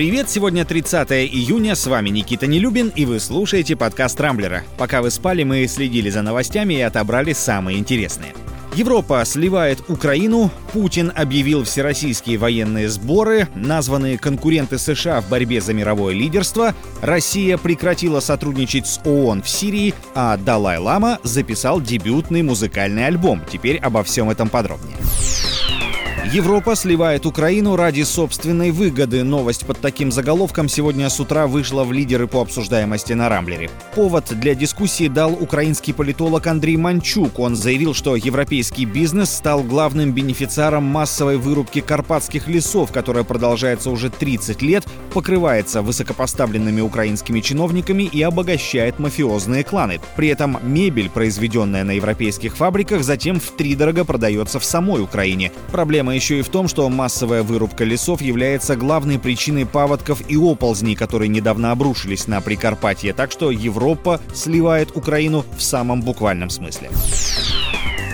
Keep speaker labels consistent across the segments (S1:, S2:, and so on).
S1: Привет, сегодня 30 июня, с вами Никита Нелюбин, и вы слушаете подкаст Рамблера. Пока вы спали, мы следили за новостями и отобрали самые интересные. Европа сливает Украину, Путин объявил всероссийские военные сборы, названные конкуренты США в борьбе за мировое лидерство, Россия прекратила сотрудничать с ООН в Сирии, а Далай-Лама записал дебютный музыкальный альбом. Теперь обо всем этом подробнее. Европа сливает Украину ради собственной выгоды. Новость под таким заголовком сегодня с утра вышла в лидеры по обсуждаемости на Рамблере. Повод для дискуссии дал украинский политолог Андрей Манчук. Он заявил, что европейский бизнес стал главным бенефициаром массовой вырубки карпатских лесов, которая продолжается уже 30 лет, покрывается высокопоставленными украинскими чиновниками и обогащает мафиозные кланы. При этом мебель, произведенная на европейских фабриках, затем втридорого продается в самой Украине. Проблема еще и в том, что массовая вырубка лесов является главной причиной паводков и оползней, которые недавно обрушились на Прикарпатье, так что Европа сливает Украину в самом буквальном смысле.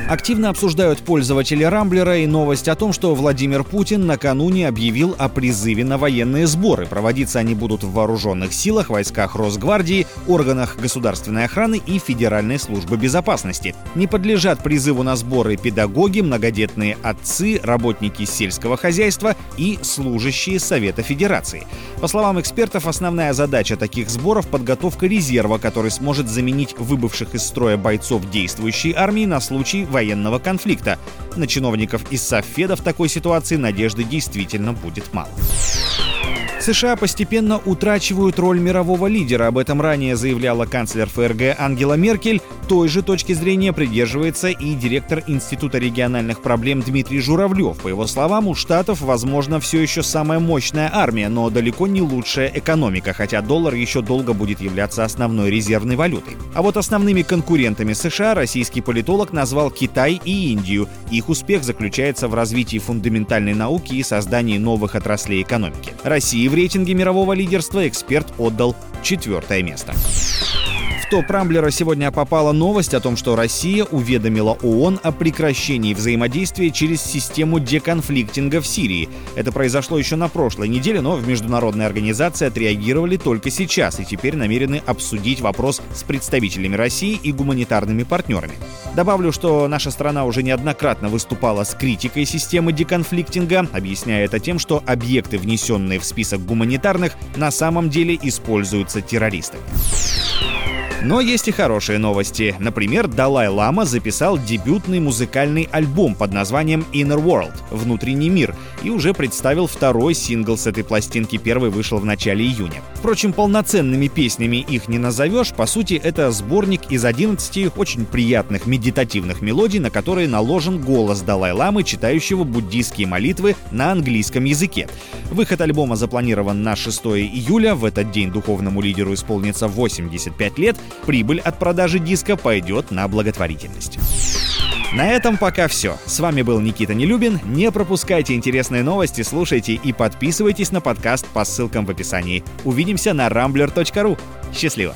S1: Активно обсуждают пользователи Рамблера и новость о том, что Владимир Путин накануне объявил о призыве на военные сборы. Проводиться они будут в вооруженных силах, войсках Росгвардии, органах государственной охраны и Федеральной службы безопасности. Не подлежат призыву на сборы педагоги, многодетные отцы, работники сельского хозяйства и служащие Совета Федерации. По словам экспертов, основная задача таких сборов — подготовка резерва, который сможет заменить выбывших из строя бойцов действующей армии на случай военного конфликта. На чиновников из Софеда в такой ситуации надежды действительно будет мало. США постепенно утрачивают роль мирового лидера. Об этом ранее заявляла канцлер ФРГ Ангела Меркель. Той же точки зрения придерживается и директор Института региональных проблем Дмитрий Журавлев. По его словам, у Штатов, возможно, все еще самая мощная армия, но далеко не лучшая экономика, хотя доллар еще долго будет являться основной резервной валютой. А вот основными конкурентами США российский политолог назвал Китай и Индию. Их успех заключается в развитии фундаментальной науки и создании новых отраслей экономики. России в рейтинге мирового лидерства эксперт отдал четвертое место. В топ Рамблера сегодня попала новость о том, что Россия уведомила ООН о прекращении взаимодействия через систему деконфликтинга в Сирии. Это произошло еще на прошлой неделе, но в международной организации отреагировали только сейчас и теперь намерены обсудить вопрос с представителями России и гуманитарными партнерами. Добавлю, что наша страна уже неоднократно выступала с критикой системы деконфликтинга, объясняя это тем, что объекты, внесенные в список гуманитарных, на самом деле используются террористами. Но есть и хорошие новости. Например, Далай-Лама записал дебютный музыкальный альбом под названием Inner World — «Внутренний мир» и уже представил второй сингл с этой пластинки. Первый вышел в начале июня. Впрочем, полноценными песнями их не назовешь. По сути, это сборник из 11 очень приятных медитативных мелодий, на которые наложен голос Далай-Ламы, читающего буддийские молитвы на английском языке. Выход альбома запланирован на 6 июля. В этот день духовному лидеру исполнится 85 лет. Прибыль от продажи диска пойдет на благотворительность. На этом пока все. С вами был Никита Нелюбин. Не пропускайте интересные новости, слушайте и подписывайтесь на подкаст по ссылкам в описании. Увидимся на rambler.ru. Счастливо!